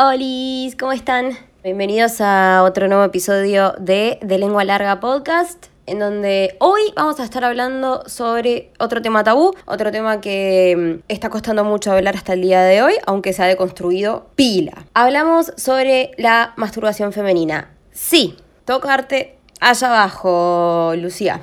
Hola, ¿cómo están? Bienvenidos a otro nuevo episodio de De Lengua Larga Podcast, en donde hoy vamos a estar hablando sobre otro tema tabú, otro tema que mm, está costando mucho hablar hasta el día de hoy, aunque se ha deconstruido pila. Hablamos sobre la masturbación femenina. Sí, tocarte allá abajo, Lucía.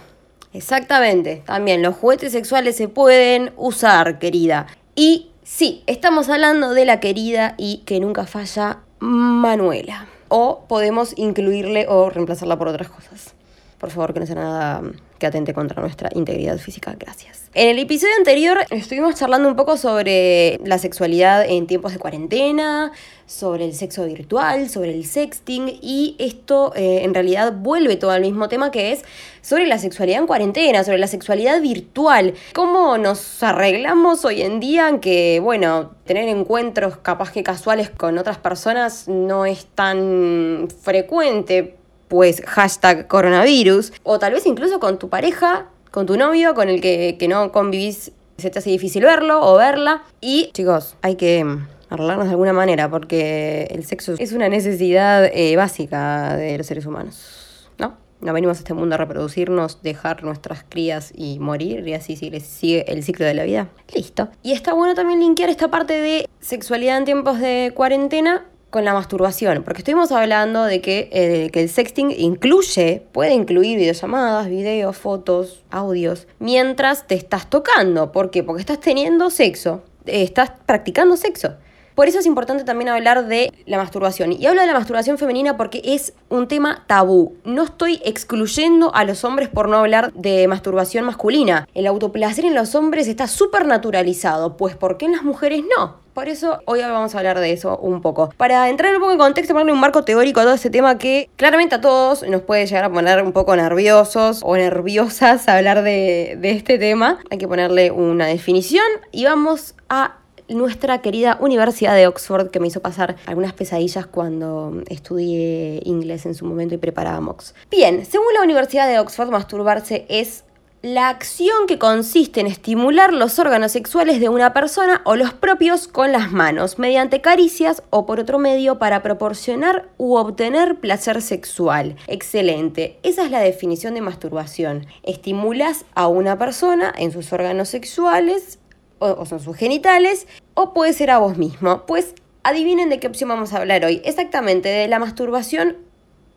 Exactamente. También los juguetes sexuales se pueden usar, querida. Y sí, estamos hablando de la querida y que nunca falla Manuela. O podemos incluirle o reemplazarla por otras cosas. Por favor, que no sea nada que atente contra nuestra integridad física. Gracias. En el episodio anterior estuvimos charlando un poco sobre la sexualidad en tiempos de cuarentena, sobre el sexo virtual, sobre el sexting y esto eh, en realidad vuelve todo al mismo tema que es sobre la sexualidad en cuarentena, sobre la sexualidad virtual, cómo nos arreglamos hoy en día en que, bueno, tener encuentros capaz que casuales con otras personas no es tan frecuente pues hashtag coronavirus, o tal vez incluso con tu pareja con tu novio, con el que, no convivís, se te hace difícil verlo o verla. Y chicos, hay que arreglarnos de alguna manera porque el sexo es una necesidad eh, básica de los seres humanos, ¿no? No venimos a este mundo a reproducirnos, dejar nuestras crías y morir y así sigue el ciclo de la vida. Listo. Y está bueno también linkear esta parte de sexualidad en tiempos de cuarentena con la masturbación, porque estuvimos hablando de que, eh, que el sexting incluye, puede incluir videollamadas, videos, fotos, audios, mientras te estás tocando. ¿Por qué? Porque estás teniendo sexo, eh, estás practicando sexo. Por eso es importante también hablar de la masturbación. Y hablo de la masturbación femenina porque es un tema tabú. No estoy excluyendo a los hombres por no hablar de masturbación masculina. El autoplacer en los hombres está súper naturalizado, pues ¿por qué en las mujeres no? Por eso hoy vamos a hablar de eso un poco. Para entrar un poco en contexto, ponerle un marco teórico a todo este tema que claramente a todos nos puede llegar a poner un poco nerviosos o nerviosas hablar de, de este tema. Hay que ponerle una definición y vamos a nuestra querida Universidad de Oxford, que me hizo pasar algunas pesadillas cuando estudié inglés en su momento y preparaba MOX. Bien, según la Universidad de Oxford, masturbarse es la acción que consiste en estimular los órganos sexuales de una persona o los propios con las manos, mediante caricias o por otro medio para proporcionar u obtener placer sexual. Excelente, esa es la definición de masturbación. Estimulas a una persona en sus órganos sexuales o, son sus genitales, o puede ser a vos mismo. Pues adivinen de qué opción vamos a hablar hoy. Exactamente, de la masturbación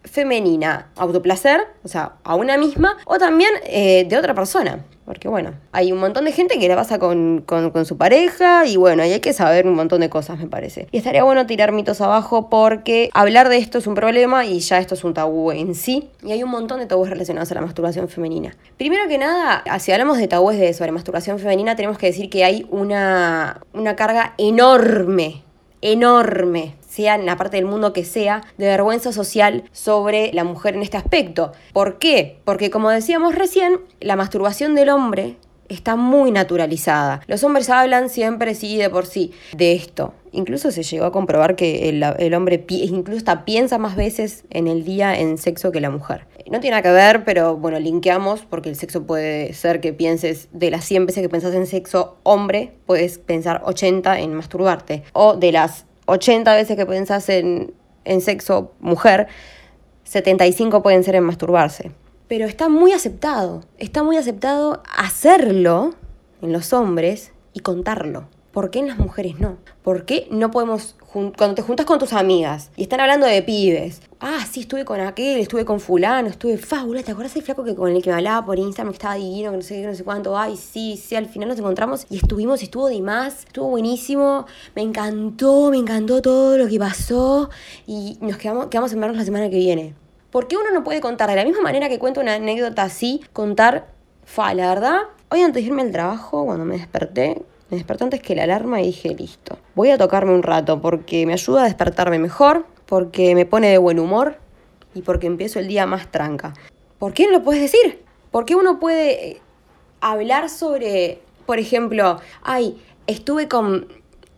femenina, autoplacer, o sea, a una misma, o también eh, de otra persona. Porque bueno, hay un montón de gente que la pasa con, con, su pareja y bueno, y hay que saber un montón de cosas, me parece. Y estaría bueno tirar mitos abajo porque hablar de esto es un problema y ya esto es un tabú en sí. Y hay un montón de tabúes relacionados a la masturbación femenina. Primero que nada, si hablamos de tabúes de, sobre masturbación femenina, tenemos que decir que hay una, una carga enorme, enorme sea en la parte del mundo que sea, de vergüenza social sobre la mujer en este aspecto. ¿Por qué? Porque como decíamos recién, la masturbación del hombre está muy naturalizada. Los hombres hablan siempre sí de por sí de esto. Incluso se llegó a comprobar que el, hombre incluso hasta piensa más veces en el día en sexo que la mujer. No tiene nada que ver, pero bueno, linkeamos porque el sexo puede ser que pienses de las 100 veces que pensás en sexo hombre, puedes pensar 80 en masturbarte. O de las 80 veces que pensás en, en sexo mujer, 75 pueden ser en masturbarse. Pero está muy aceptado, está muy aceptado hacerlo en los hombres y contarlo. ¿Por qué en las mujeres no? ¿Por qué no podemos, cuando te juntas con tus amigas y están hablando de pibes? Ah, sí, estuve con aquel, estuve con fulano, estuve fábula. ¿Te acuerdas del flaco que con el que me hablaba por Instagram que estaba divino, que no sé qué, no sé cuánto? Ay, sí, sí, al final nos encontramos y estuvimos, estuvo de más, estuvo buenísimo, me encantó, me encantó todo lo que pasó y nos quedamos, quedamos en vernos la semana que viene. ¿Por qué uno no puede contar de la misma manera que cuento una anécdota así, contar, fa, la verdad? Hoy antes de irme al trabajo, cuando me desperté, me desperté antes que la alarma y dije, listo, voy a tocarme un rato porque me ayuda a despertarme mejor, porque me pone de buen humor y porque empiezo el día más tranca. ¿Por qué no lo puedes decir? ¿Por qué uno puede eh, hablar sobre, por ejemplo, ay, estuve con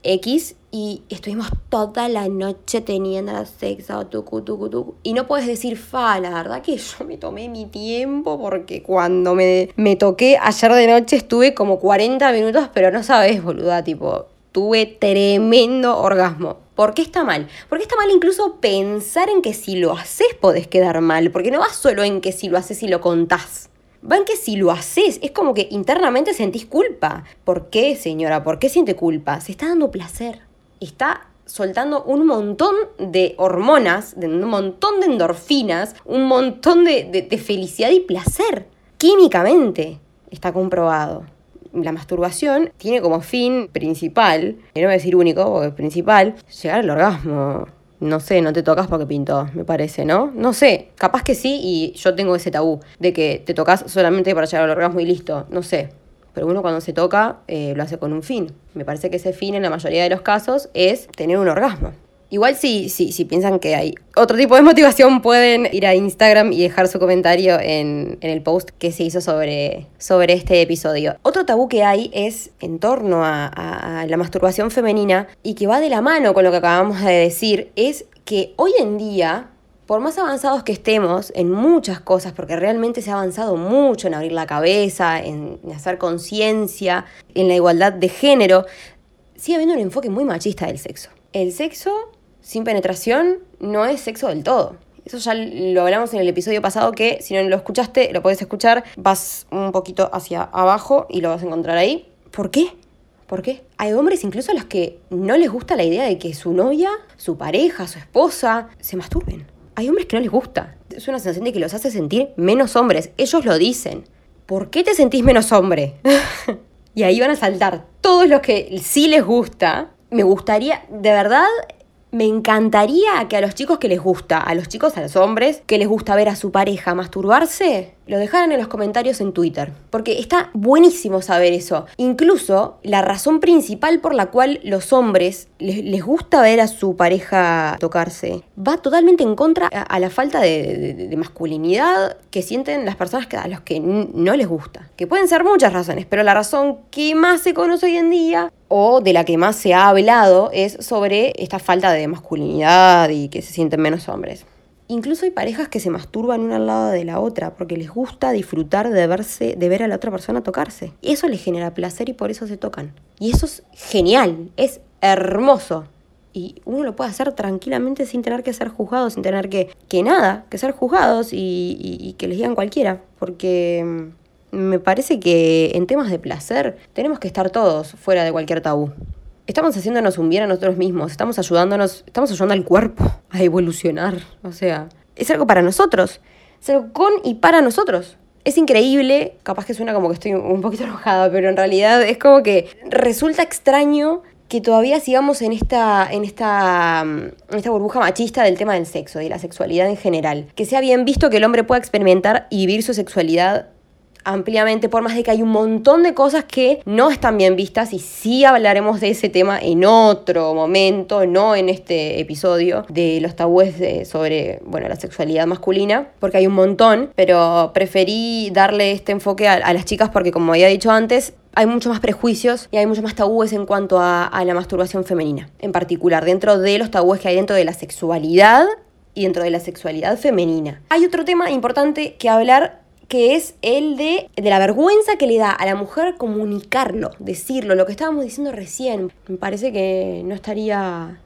X y estuvimos toda la noche teniendo sexo, tucu, tucu, tucu. Y no puedes decir, fa, la verdad que yo me tomé mi tiempo porque cuando me, me toqué ayer de noche estuve como 40 minutos, pero no sabes, boluda, tipo, tuve tremendo orgasmo. ¿Por qué está mal? Porque está mal incluso pensar en que si lo haces podés quedar mal, porque no va solo en que si lo haces y lo contás. Va en que si lo haces, es como que internamente sentís culpa. ¿Por qué, señora? ¿Por qué siente culpa? Se está dando placer. Está soltando un montón de hormonas, de un montón de endorfinas, un montón de, de felicidad y placer. Químicamente está comprobado la masturbación tiene como fin principal, y no voy a decir único, porque principal, llegar al orgasmo. No sé, no te tocas porque pintó, me parece, ¿no? No sé, capaz que sí y yo tengo ese tabú de que te tocas solamente para llegar al orgasmo y listo, no sé. Pero uno cuando se toca eh, lo hace con un fin. Me parece que ese fin en la mayoría de los casos es tener un orgasmo. Igual si, si, si piensan que hay otro tipo de motivación, pueden ir a Instagram y dejar su comentario en, el post que se hizo sobre, sobre este episodio. Otro tabú que hay es en torno a, a la masturbación femenina y que va de la mano con lo que acabamos de decir, es que hoy en día por más avanzados que estemos en muchas cosas, porque realmente se ha avanzado mucho en abrir la cabeza, en hacer conciencia, en la igualdad de género, sigue habiendo un enfoque muy machista del sexo. El sexo sin penetración no es sexo del todo. Eso ya lo hablamos en el episodio pasado que si no lo escuchaste, lo puedes escuchar, vas un poquito hacia abajo y lo vas a encontrar ahí. ¿Por qué? ¿Por qué? Hay hombres incluso a los que no les gusta la idea de que su novia, su pareja, su esposa se masturben. Hay hombres que no les gusta. Es una sensación de que los hace sentir menos hombres. Ellos lo dicen. ¿Por qué te sentís menos hombre? y ahí van a saltar todos los que sí les gusta. Me gustaría, de verdad, me encantaría que a los chicos que les gusta, a los chicos, a los hombres, que les gusta ver a su pareja masturbarse, lo dejaran en los comentarios en Twitter. Porque está buenísimo saber eso. Incluso la razón principal por la cual los hombres les, gusta ver a su pareja tocarse va totalmente en contra a, la falta de, masculinidad que sienten las personas a los que no les gusta. Que pueden ser muchas razones, pero la razón que más se conoce hoy en día o de la que más se ha hablado es sobre esta falta de masculinidad y que se sienten menos hombres. Incluso hay parejas que se masturban una al lado de la otra porque les gusta disfrutar de verse, de ver a la otra persona tocarse. Y eso les genera placer y por eso se tocan. Y eso es genial, es hermoso. Y uno lo puede hacer tranquilamente sin tener que ser juzgado, sin tener que, que nada, que ser juzgados y que les digan cualquiera. Porque mm, me parece que en temas de placer tenemos que estar todos fuera de cualquier tabú estamos haciéndonos un bien a nosotros mismos, estamos ayudándonos, estamos ayudando al cuerpo a evolucionar. O sea, es algo para nosotros, es algo con y para nosotros. Es increíble, capaz que suena como que estoy un poquito enojada, pero en realidad es como que resulta extraño que todavía sigamos en esta, en esta, en esta burbuja machista del tema del sexo y la sexualidad en general. Que sea bien visto que el hombre pueda experimentar y vivir su sexualidad ampliamente, por más de que hay un montón de cosas que no están bien vistas y sí hablaremos de ese tema en otro momento, no en este episodio de los tabúes sobre, bueno, la sexualidad masculina, porque hay un montón, pero preferí darle este enfoque a, las chicas porque como había dicho antes, hay mucho más prejuicios y hay mucho más tabúes en cuanto a, a la masturbación femenina, en particular, dentro de los tabúes que hay dentro de la sexualidad y dentro de la sexualidad femenina. Hay otro tema importante que hablar que es el de, de la vergüenza que le da a la mujer comunicarlo, decirlo, lo que estábamos diciendo recién. Me parece que no estaría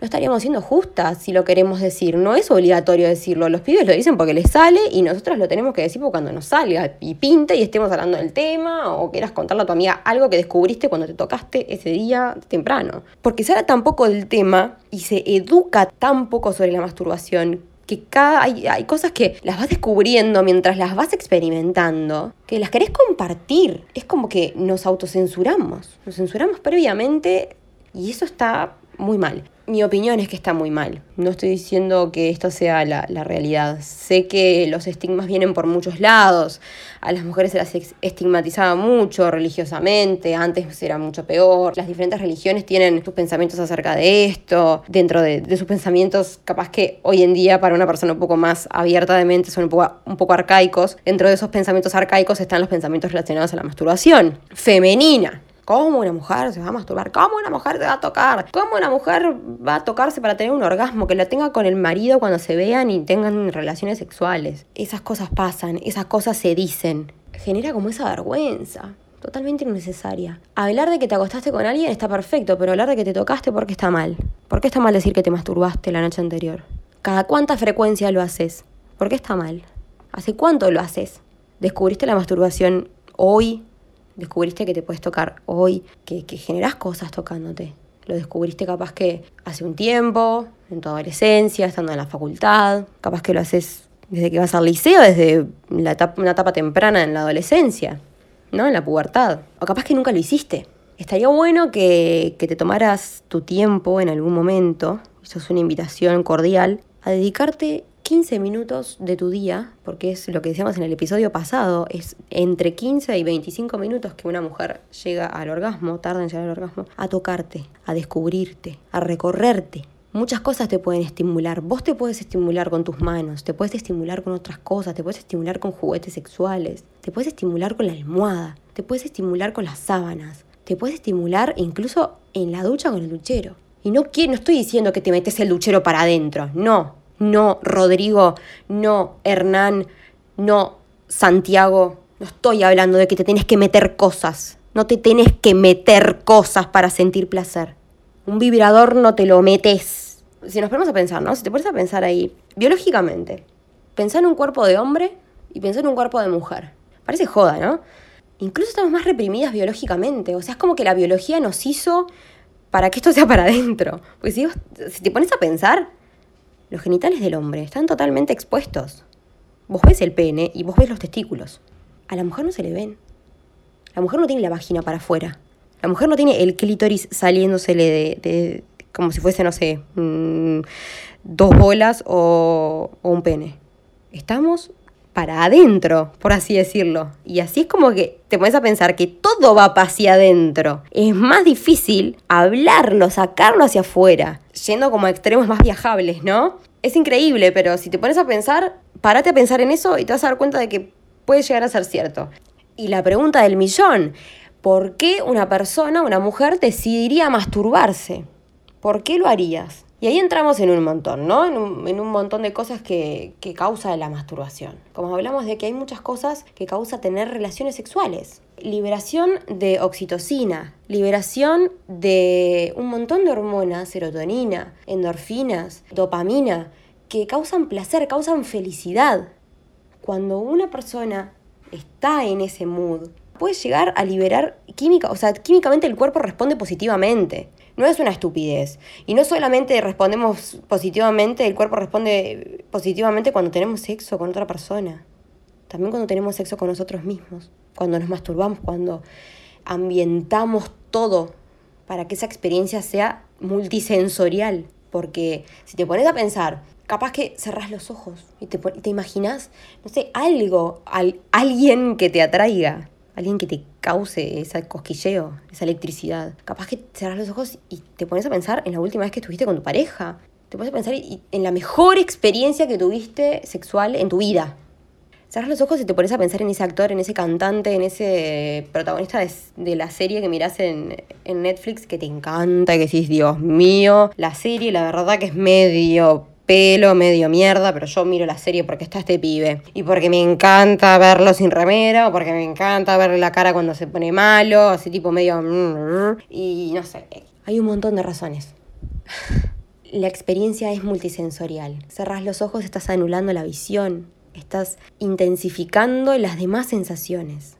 no estaríamos siendo justas si lo queremos decir. No es obligatorio decirlo. Los pibes lo dicen porque les sale y nosotros lo tenemos que decir cuando nos salga y pinte y estemos hablando del tema o quieras contarle a tu amiga algo que descubriste cuando te tocaste ese día temprano. Porque se habla tan poco del tema y se educa tan poco sobre la masturbación que cada, hay, hay, cosas que las vas descubriendo mientras las vas experimentando, que las querés compartir. Es como que nos autocensuramos, nos censuramos previamente y eso está muy mal mi opinión es que está muy mal. No estoy diciendo que esto sea la, realidad. Sé que los estigmas vienen por muchos lados. A las mujeres se las estigmatizaba mucho religiosamente, antes era mucho peor. Las diferentes religiones tienen sus pensamientos acerca de esto. Dentro de, sus pensamientos, capaz que hoy en día para una persona un poco más abierta de mente son un poco, un poco arcaicos. Dentro de esos pensamientos arcaicos están los pensamientos relacionados a la masturbación femenina. ¿Cómo una mujer se va a masturbar? ¿Cómo una mujer se va a tocar? ¿Cómo una mujer va a tocarse para tener un orgasmo? Que la tenga con el marido cuando se vean y tengan relaciones sexuales. Esas cosas pasan, esas cosas se dicen. Genera como esa vergüenza. totalmente innecesaria. Hablar de que te acostaste con alguien está perfecto, pero hablar de que te tocaste, ¿por qué está mal? ¿Por qué está mal decir que te masturbaste la noche anterior? ¿Cada cuánta frecuencia lo haces? ¿Por qué está mal? ¿Hace cuánto lo haces? ¿Descubriste la masturbación hoy? ¿Descubriste que te puedes tocar hoy? ¿Que, que generás cosas tocándote? Lo descubriste capaz que hace un tiempo, en tu adolescencia, estando en la facultad, capaz que lo haces desde que vas al liceo, desde la etapa, una etapa temprana en la adolescencia. ¿no? En la pubertad. O capaz que nunca lo hiciste. Estaría bueno que, que te tomaras tu tiempo en algún momento, esto es una invitación cordial, a dedicarte 15 minutos de tu día, porque es lo que decíamos en el episodio pasado, es entre 15 y 25 minutos que una mujer llega al orgasmo, tarda en llegar al orgasmo, a tocarte, a descubrirte, a recorrerte, Muchas cosas te pueden estimular. Vos te puedes estimular con tus manos, te puedes estimular con otras cosas, te puedes estimular con juguetes sexuales, te puedes estimular con la almohada, te puedes estimular con las sábanas, te puedes estimular incluso en la ducha con el duchero. Y no, no estoy diciendo que te metes el duchero para adentro, no, no, Rodrigo, no, Hernán, no, Santiago, no estoy hablando de que te tenés que meter cosas, no te tenés que meter cosas para sentir placer. Un vibrador no te lo metes si nos ponemos a pensar, ¿no? Si te pones a pensar ahí, biológicamente, pensar en un cuerpo de hombre y pensar en un cuerpo de mujer. Parece joda, ¿no? Incluso estamos más reprimidas biológicamente. O sea, es como que la biología nos hizo para que esto sea para adentro. Porque si, si te pones a pensar, los genitales del hombre están totalmente expuestos. Vos ves el pene y vos ves los testículos. A la mujer no se le ven. La mujer no tiene la vagina para afuera. La mujer no tiene el clítoris saliéndosele de como si fuese, no sé, mm, dos bolas o, un pene. Estamos para adentro, por así decirlo. Y así es como que te pones a pensar que todo va hacia adentro. Es más difícil hablarlo, sacarlo hacia afuera, yendo como a extremos más viajables, ¿no? Es increíble, pero si te pones a pensar, párate a pensar en eso y te vas a dar cuenta de que puede llegar a ser cierto. Y la pregunta del millón, ¿por qué una persona, una mujer, decidiría masturbarse? ¿por qué lo harías? Y ahí entramos en un montón, ¿no? En un, montón de cosas que, que causa la masturbación. Como hablamos de que hay muchas cosas que causa tener relaciones sexuales. Liberación de oxitocina, liberación de un montón de hormonas, serotonina, endorfinas, dopamina, que causan placer, causan felicidad. Cuando una persona está en ese mood, puede llegar a liberar química, o sea, químicamente el cuerpo responde positivamente no es una estupidez. Y no solamente respondemos positivamente, el cuerpo responde positivamente cuando tenemos sexo con otra persona. También cuando tenemos sexo con nosotros mismos. Cuando nos masturbamos, cuando ambientamos todo para que esa experiencia sea multisensorial. Porque si te pones a pensar, capaz que cerrás los ojos y te, te imaginas, no sé, algo, al, alguien que te atraiga alguien que te cause ese cosquilleo, esa electricidad. Capaz que cerras los ojos y te pones a pensar en la última vez que estuviste con tu pareja. Te pones a pensar en la mejor experiencia que tuviste sexual en tu vida. Cerras los ojos y te pones a pensar en ese actor, en ese cantante, en ese protagonista de, la serie que mirás en, Netflix que te encanta, que decís, Dios mío, la serie la verdad que es medio pelo medio mierda, pero yo miro la serie porque está este pibe. Y porque me encanta verlo sin remera, o porque me encanta verle la cara cuando se pone malo, así tipo medio... Y no sé, hay un montón de razones. La experiencia es multisensorial. Cerrás los ojos, estás anulando la visión, estás intensificando las demás sensaciones,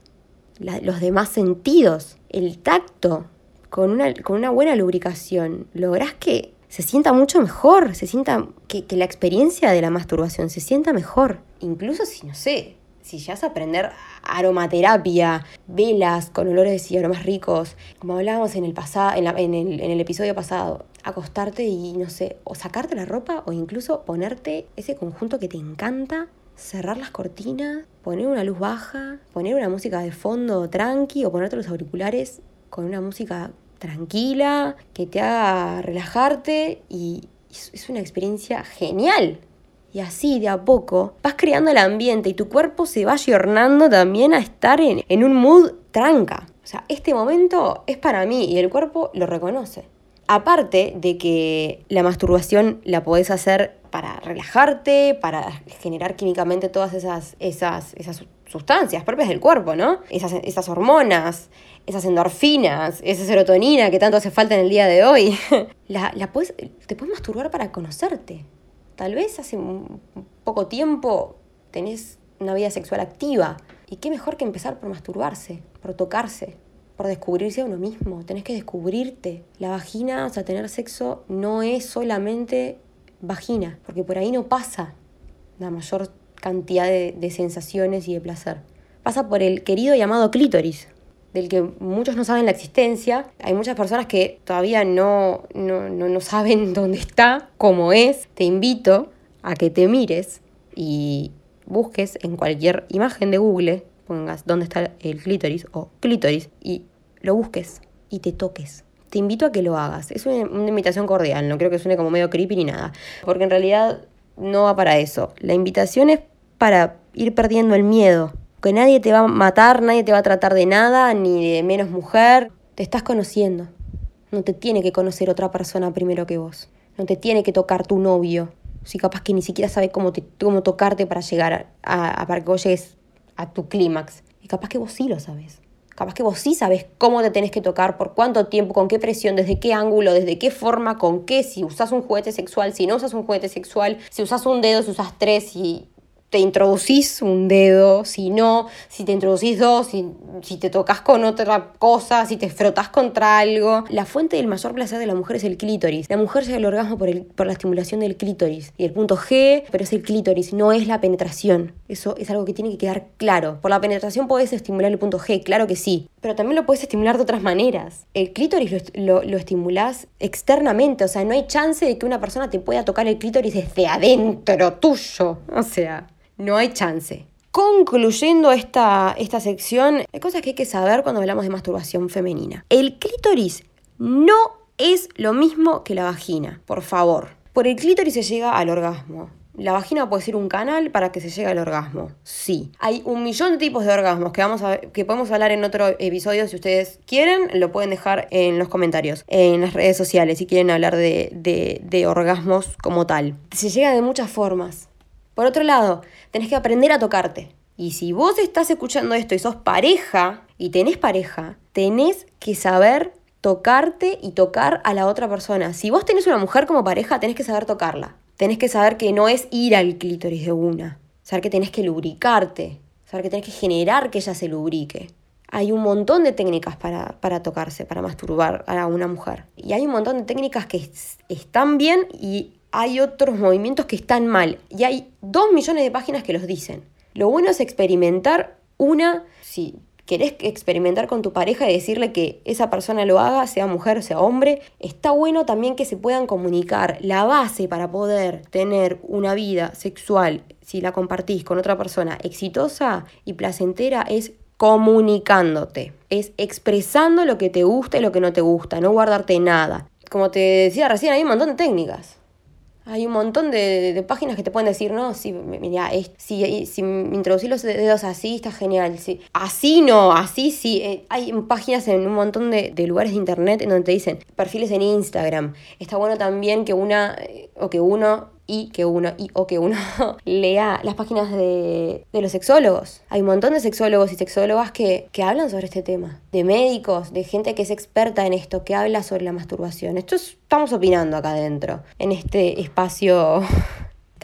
los demás sentidos, el tacto. Con una, con una buena lubricación, lográs que se sienta mucho mejor, se sienta que, la experiencia de la masturbación se sienta mejor. Incluso si, no sé, si ya a aprender aromaterapia, velas con olores y aromas ricos, como hablábamos en el, en, el, en el episodio pasado, acostarte y, no sé, o sacarte la ropa o incluso ponerte ese conjunto que te encanta, cerrar las cortinas, poner una luz baja, poner una música de fondo tranqui o ponerte los auriculares con una música tranquila, que te haga relajarte y es una experiencia genial. Y así, de a poco, vas creando el ambiente y tu cuerpo se va ayornando también a estar en, en un mood tranca. O sea, este momento es para mí y el cuerpo lo reconoce. Aparte de que la masturbación la podés hacer para relajarte, para generar químicamente todas esas, esas, esas sustancias propias del cuerpo, ¿no? Esas, esas hormonas, esas endorfinas, esa serotonina que tanto hace falta en el día de hoy. la, la te puedes masturbar para conocerte. Tal vez hace poco tiempo tenés una vida sexual activa. Y qué mejor que empezar por masturbarse, por tocarse, por descubrirse a uno mismo. Tenés que descubrirte. La vagina, o sea, tener sexo no es solamente vagina, porque por ahí no pasa la mayor cantidad de, de sensaciones y de placer. Pasa por el querido llamado clítoris, del que muchos no saben la existencia. Hay muchas personas que todavía no, no, no, no saben dónde está, cómo es. Te invito a que te mires y busques en cualquier imagen de Google, pongas dónde está el clítoris o clítoris y lo busques y te toques. Te invito a que lo hagas. Es una, una invitación cordial, no creo que suene como medio creepy ni nada, porque en realidad no va para eso. La invitación es para ir perdiendo el miedo, que nadie te va a matar, nadie te va a tratar de nada, ni de menos mujer. Te estás conociendo. No te tiene que conocer otra persona primero que vos. No te tiene que tocar tu novio. Si capaz que ni siquiera sabe cómo, cómo tocarte para llegar a, para que vos llegues a tu clímax. Y capaz que vos sí lo sabes. Capaz que vos sí sabes cómo te tenés que tocar, por cuánto tiempo, con qué presión, desde qué ángulo, desde qué forma, con qué, si usas un juguete sexual, si no usas un juguete sexual, si usas un dedo, si usas tres, y te introducís un dedo, si no, si te introducís dos, si, te tocas con otra cosa, si te frotas contra algo. La fuente del mayor placer de la mujer es el clítoris. La mujer llega al orgasmo por, la estimulación del clítoris. Y el punto G, pero es el clítoris, no es la penetración. Eso es algo que tiene que quedar claro. Por la penetración puedes estimular el punto G, claro que sí. Pero también lo puedes estimular de otras maneras. El clítoris lo, lo, lo estimulás externamente, o sea, no hay chance de que una persona te pueda tocar el clítoris desde adentro tuyo. O sea, no hay chance. Concluyendo esta, esta sección, hay cosas que hay que saber cuando hablamos de masturbación femenina. El clítoris no es lo mismo que la vagina, por favor. Por el clítoris se llega al orgasmo. ¿La vagina puede ser un canal para que se llegue al orgasmo? Sí. Hay un millón de tipos de orgasmos que, vamos a, que podemos hablar en otro episodio. Si ustedes quieren, lo pueden dejar en los comentarios, en las redes sociales, si quieren hablar de, de, de orgasmos como tal. Se llega de muchas formas. Por otro lado, tenés que aprender a tocarte. Y si vos estás escuchando esto y sos pareja y tenés pareja, tenés que saber tocarte y tocar a la otra persona. Si vos tenés una mujer como pareja, tenés que saber tocarla. Tenés que saber que no es ir al clítoris de una. Saber que tenés que lubricarte. Saber que tenés que generar que ella se lubrique. Hay un montón de técnicas para, para tocarse, para masturbar a una mujer. Y hay un montón de técnicas que están bien y hay otros movimientos que están mal. Y hay dos millones de páginas que los dicen. Lo bueno es experimentar una, si querés experimentar con tu pareja y decirle que esa persona lo haga, sea mujer, sea hombre, está bueno también que se puedan comunicar. La base para poder tener una vida sexual, si la compartís con otra persona exitosa y placentera, es comunicándote, es expresando lo que te gusta y lo que no te gusta, no guardarte nada. Como te decía recién, hay un montón de técnicas. Hay un montón de, de, páginas que te pueden decir, no, sí, mira, si, si introducir los dedos así está genial. Sí. Así no, así sí. Eh, hay páginas en un montón de, de, lugares de internet en donde te dicen perfiles en Instagram. Está bueno también que una eh, o que uno y que uno y o que uno lea las páginas de, de, los sexólogos. Hay un montón de sexólogos y sexólogas que, que, hablan sobre este tema, de médicos, de gente que es experta en esto, que habla sobre la masturbación. Esto estamos opinando acá adentro, en este espacio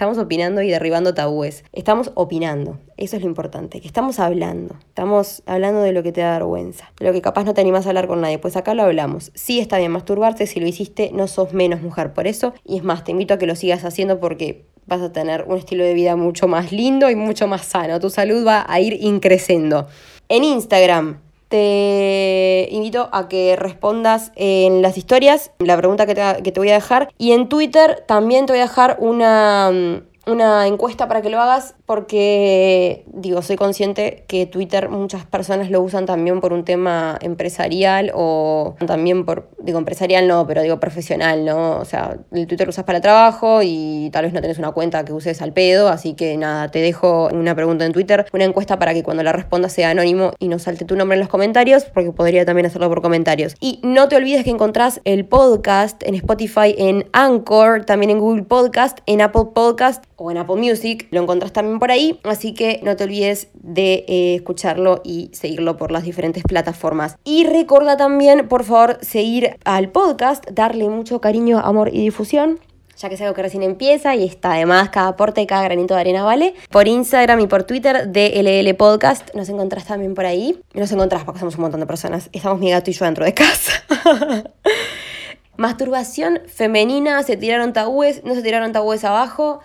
Estamos opinando y derribando tabúes. Estamos opinando. Eso es lo importante, que estamos hablando. Estamos hablando de lo que te da vergüenza, de lo que capaz no te animas a hablar con nadie. Pues acá lo hablamos. Sí está bien masturbarte, si lo hiciste no sos menos mujer por eso. Y es más, te invito a que lo sigas haciendo porque vas a tener un estilo de vida mucho más lindo y mucho más sano. Tu salud va a ir increciendo. En Instagram te invito a que respondas en las historias la pregunta que te, voy a dejar. Y en Twitter también te voy a dejar una, una encuesta para que lo hagas porque, digo, soy consciente que Twitter muchas personas lo usan también por un tema empresarial o también por, digo, empresarial no, pero digo profesional, ¿no? O sea, el Twitter lo usas para trabajo y tal vez no tenés una cuenta que uses al pedo, así que nada, te dejo una pregunta en Twitter, una encuesta para que cuando la respondas sea anónimo y no salte tu nombre en los comentarios, porque podría también hacerlo por comentarios. Y no te olvides que encontrás el podcast en Spotify, en Anchor, también en Google Podcast, en Apple Podcast o en Apple Music, lo encontrás también por ahí, así que no te olvides de eh, escucharlo y seguirlo por las diferentes plataformas. Y recuerda también, por favor, seguir al podcast, darle mucho cariño, amor y difusión ya que es algo que recién empieza y está además cada aporte, cada granito de arena vale. Por Instagram y por Twitter de LL Podcast nos encontrás también por ahí. Nos encontrás porque somos un montón de personas. Estamos mi gato y yo dentro de casa. Masturbación femenina, se tiraron tabúes, no se tiraron tabúes abajo.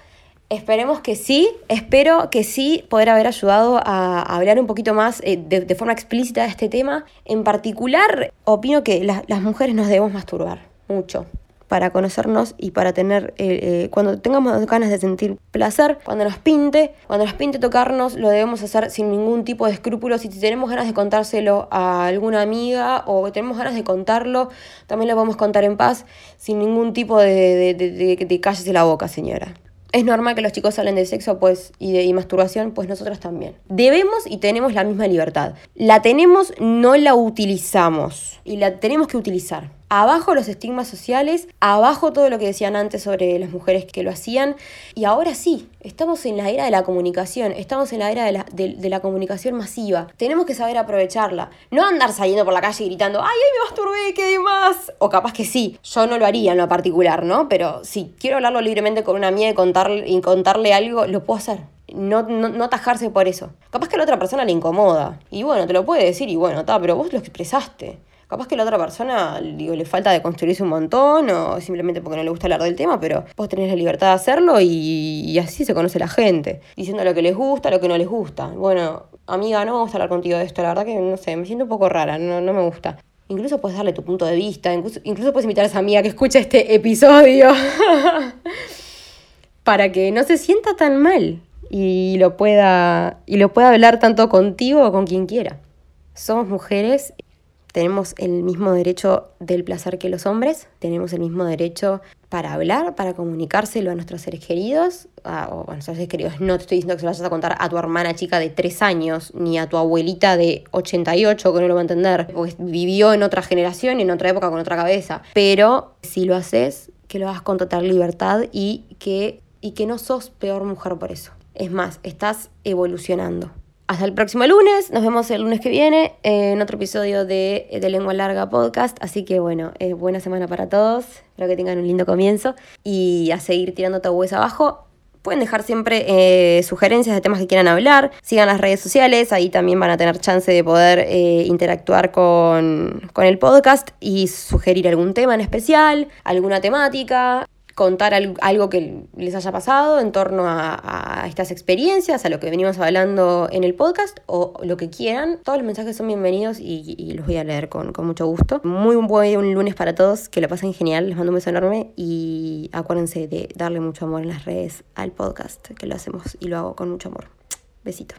Esperemos que sí, espero que sí poder haber ayudado a, hablar un poquito más eh, de, forma explícita de este tema. En particular, opino que las mujeres nos debemos masturbar mucho para conocernos y para tener, eh, eh, cuando tengamos ganas de sentir placer, cuando nos pinte, cuando nos pinte tocarnos, lo debemos hacer sin ningún tipo de escrúpulos si tenemos ganas de contárselo a alguna amiga o tenemos ganas de contarlo, también lo podemos contar en paz, sin ningún tipo de, de, de, de, cállese la boca, señora. Es normal que los chicos hablen de sexo pues, y de masturbación, pues nosotros también. Debemos y tenemos la misma libertad. La tenemos, no la utilizamos. Y la tenemos que utilizar abajo los estigmas sociales, abajo todo lo que decían antes sobre las mujeres que lo hacían. Y ahora sí, estamos en la era de la comunicación, estamos en la era de la, de, la comunicación masiva. Tenemos que saber aprovecharla. No andar saliendo por la calle gritando, ¡ay, ay, me masturbé, qué demás! O capaz que sí, yo no lo haría en lo particular, ¿no? Pero si quiero hablarlo libremente con una amiga y contarle, contarle algo, lo puedo hacer. No, no, no, tajarse por eso. Capaz que a la otra persona le incomoda. Y bueno, te lo puede decir y bueno, está, pero vos lo expresaste. Capaz que la otra persona, digo, le falta de construirse un montón o simplemente porque no le gusta hablar del tema, pero vos tenés la libertad de hacerlo y, así se conoce la gente, diciendo lo que les gusta, lo que no les gusta. Bueno, amiga, no vamos a hablar contigo de esto, la verdad que no sé, me siento un poco rara, no, no me gusta. Incluso puedes darle tu punto de vista, incluso, incluso puedes invitar a esa amiga que escucha este episodio para que no se sienta tan mal y lo pueda, y lo pueda hablar tanto contigo o con quien quiera. Somos mujeres tenemos el mismo derecho del placer que los hombres, tenemos el mismo derecho para hablar, para comunicárselo a nuestros seres queridos, o a nuestros seres queridos. No te estoy diciendo que se lo vayas a contar a tu hermana chica de 3 años, ni a tu abuelita de 88, que no lo va a entender, porque vivió en otra generación, en otra época, con otra cabeza. Pero si lo haces, que lo hagas con total libertad y que, y que no sos peor mujer por eso. Es más, estás evolucionando. Hasta el próximo lunes, nos vemos el lunes que viene en otro episodio de, de Lengua Larga Podcast. Así que bueno, eh, buena semana para todos, espero que tengan un lindo comienzo y a seguir tirando tabúes abajo. Pueden dejar siempre eh, sugerencias de temas que quieran hablar. Sigan las redes sociales, ahí también van a tener chance de poder eh, interactuar con, con el podcast y sugerir algún tema en especial, alguna temática contar algo que les haya pasado en torno a, estas experiencias, a lo que venimos hablando en el podcast o lo que quieran. Todos los mensajes son bienvenidos y, los voy a leer con, mucho gusto. Muy buen lunes para todos, que lo pasen genial, les mando un beso enorme y acuérdense de darle mucho amor en las redes al podcast, que lo hacemos y lo hago con mucho amor. Besito.